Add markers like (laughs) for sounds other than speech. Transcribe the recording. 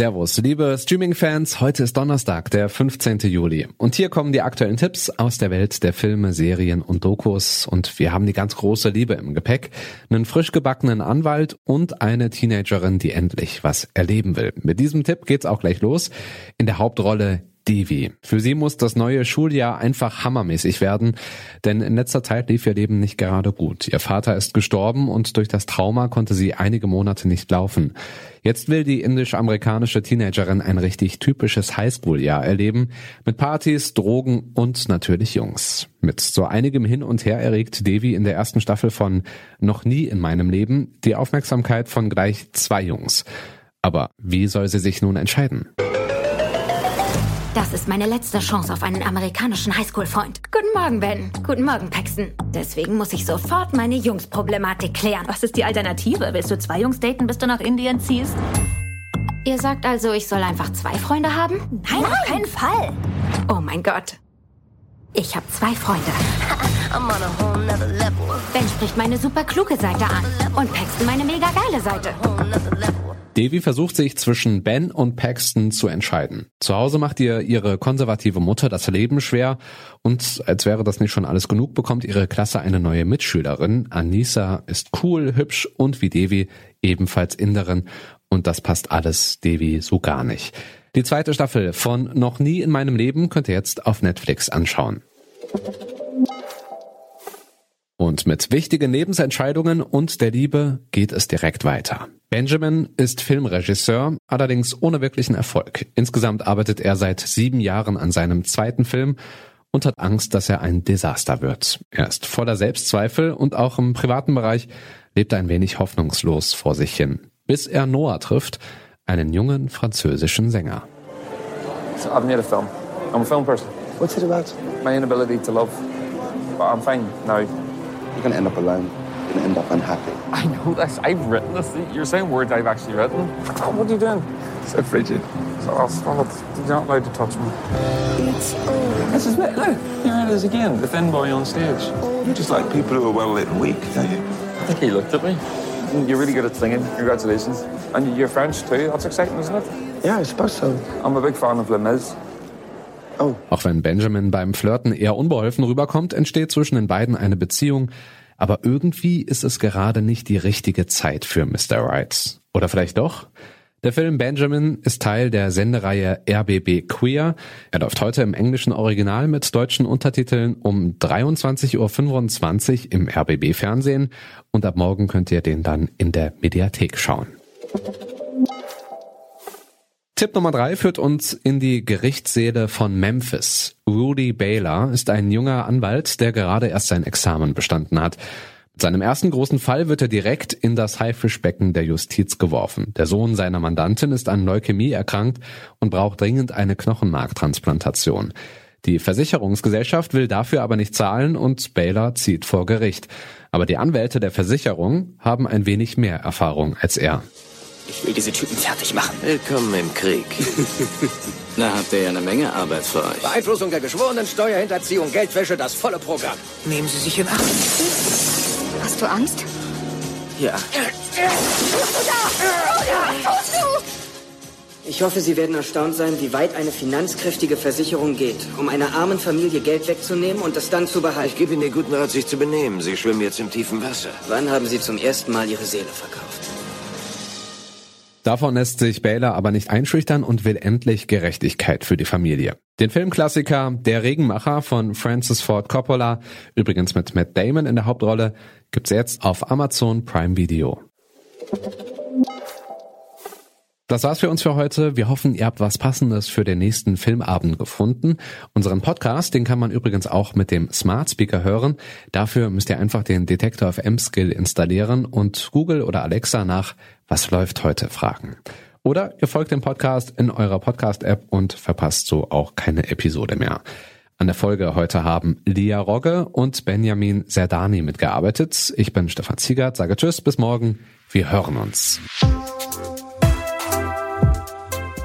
Servus, liebe Streaming-Fans. Heute ist Donnerstag, der 15. Juli. Und hier kommen die aktuellen Tipps aus der Welt der Filme, Serien und Dokus. Und wir haben die ganz große Liebe im Gepäck. Einen frisch gebackenen Anwalt und eine Teenagerin, die endlich was erleben will. Mit diesem Tipp geht's auch gleich los. In der Hauptrolle Devi. Für sie muss das neue Schuljahr einfach hammermäßig werden, denn in letzter Zeit lief ihr Leben nicht gerade gut. Ihr Vater ist gestorben und durch das Trauma konnte sie einige Monate nicht laufen. Jetzt will die indisch-amerikanische Teenagerin ein richtig typisches Highschool-Jahr erleben, mit Partys, Drogen und natürlich Jungs. Mit so einigem Hin und Her erregt Devi in der ersten Staffel von Noch nie in meinem Leben die Aufmerksamkeit von gleich zwei Jungs. Aber wie soll sie sich nun entscheiden? Das ist meine letzte Chance auf einen amerikanischen Highschool-Freund. Guten Morgen, Ben. Guten Morgen, Paxton. Deswegen muss ich sofort meine Jungs-Problematik klären. Was ist die Alternative? Willst du zwei Jungs daten, bis du nach Indien ziehst? Ihr sagt also, ich soll einfach zwei Freunde haben? Nein, auf keinen Fall. Oh mein Gott. Ich habe zwei Freunde. (laughs) Ben spricht meine super kluge Seite an und Paxton meine mega geile Seite. Devi versucht sich zwischen Ben und Paxton zu entscheiden. Zu Hause macht ihr ihre konservative Mutter das Leben schwer und als wäre das nicht schon alles genug, bekommt ihre Klasse eine neue Mitschülerin. Anissa ist cool, hübsch und wie Devi ebenfalls Inderin und das passt alles Devi so gar nicht. Die zweite Staffel von Noch nie in meinem Leben könnt ihr jetzt auf Netflix anschauen. Und mit wichtigen Lebensentscheidungen und der Liebe geht es direkt weiter. Benjamin ist Filmregisseur, allerdings ohne wirklichen Erfolg. Insgesamt arbeitet er seit sieben Jahren an seinem zweiten Film und hat Angst, dass er ein Desaster wird. Er ist voller Selbstzweifel und auch im privaten Bereich lebt er ein wenig hoffnungslos vor sich hin, bis er Noah trifft, einen jungen französischen Sänger. So I've made a film. I'm a film person. What's it about? My inability to love. But I'm fine now. You're gonna end up alone. Gonna end up unhappy. I know this. I've written this. You're saying words I've actually written. What are you doing? So frigid. So I'll stop it. You're not allowed to touch me. This is it. Look, here it is again. The thin boy on stage. You just like people who are well lit and weak, don't you? I think he looked at me. You're really good at singing. Congratulations. And you're French too. That's exciting, isn't it? Yeah, I suppose so. I'm a big fan of Les Mis. Oh, Auch wenn Benjamin beim Flirten eher unbeholfen rüberkommt, entsteht zwischen den beiden eine Beziehung, aber irgendwie ist es gerade nicht die richtige Zeit für Mr. Right. Oder vielleicht doch? Der Film Benjamin ist Teil der Sendereihe RBB Queer. Er läuft heute im englischen Original mit deutschen Untertiteln um 23.25 Uhr im RBB Fernsehen und ab morgen könnt ihr den dann in der Mediathek schauen. Tipp Nummer drei führt uns in die Gerichtssäle von Memphis. Rudy Baylor ist ein junger Anwalt, der gerade erst sein Examen bestanden hat. Mit seinem ersten großen Fall wird er direkt in das Haifischbecken der Justiz geworfen. Der Sohn seiner Mandantin ist an Leukämie erkrankt und braucht dringend eine Knochenmarktransplantation. Die Versicherungsgesellschaft will dafür aber nicht zahlen und Baylor zieht vor Gericht. Aber die Anwälte der Versicherung haben ein wenig mehr Erfahrung als er. Ich will diese Typen fertig machen. Willkommen im Krieg. (laughs) Na, habt ihr ja eine Menge Arbeit für euch. Beeinflussung der Geschworenen, Steuerhinterziehung, Geldwäsche, das volle Programm. Nehmen Sie sich in Acht. Hast du Angst? Ja. Ich hoffe, Sie werden erstaunt sein, wie weit eine finanzkräftige Versicherung geht, um einer armen Familie Geld wegzunehmen und es dann zu Ich behalten. gebe Ihnen den guten Rat, sich zu benehmen. Sie schwimmen jetzt im tiefen Wasser. Wann haben Sie zum ersten Mal Ihre Seele verkauft? Davon lässt sich Baylor aber nicht einschüchtern und will endlich Gerechtigkeit für die Familie. Den Filmklassiker Der Regenmacher von Francis Ford Coppola, übrigens mit Matt Damon in der Hauptrolle, gibt's jetzt auf Amazon Prime Video. Das war's für uns für heute. Wir hoffen, ihr habt was Passendes für den nächsten Filmabend gefunden. Unseren Podcast, den kann man übrigens auch mit dem Smart Speaker hören. Dafür müsst ihr einfach den Detektor FM Skill installieren und Google oder Alexa nach Was läuft heute fragen. Oder ihr folgt dem Podcast in eurer Podcast-App und verpasst so auch keine Episode mehr. An der Folge heute haben Lia Rogge und Benjamin Serdani mitgearbeitet. Ich bin Stefan Ziegert, sage Tschüss, bis morgen. Wir hören uns.